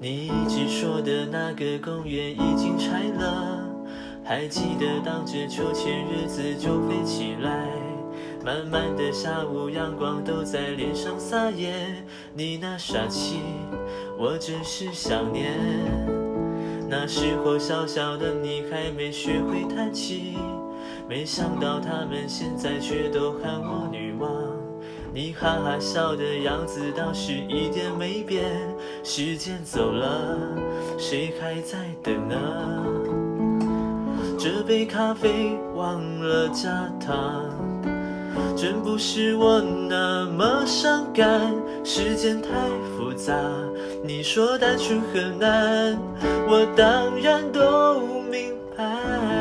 你一直说的那个公园已经拆了，还记得荡着秋千日子就飞起来。满满的下午阳光都在脸上撒野，你那傻气我真是想念。那时候小小的你还没学会叹气，没想到他们现在却都喊我女王。你哈哈笑的样子倒是一点没变，时间走了，谁还在等呢？这杯咖啡忘了加糖，真不是我那么伤感，时间太复杂。你说单纯很难，我当然都明白。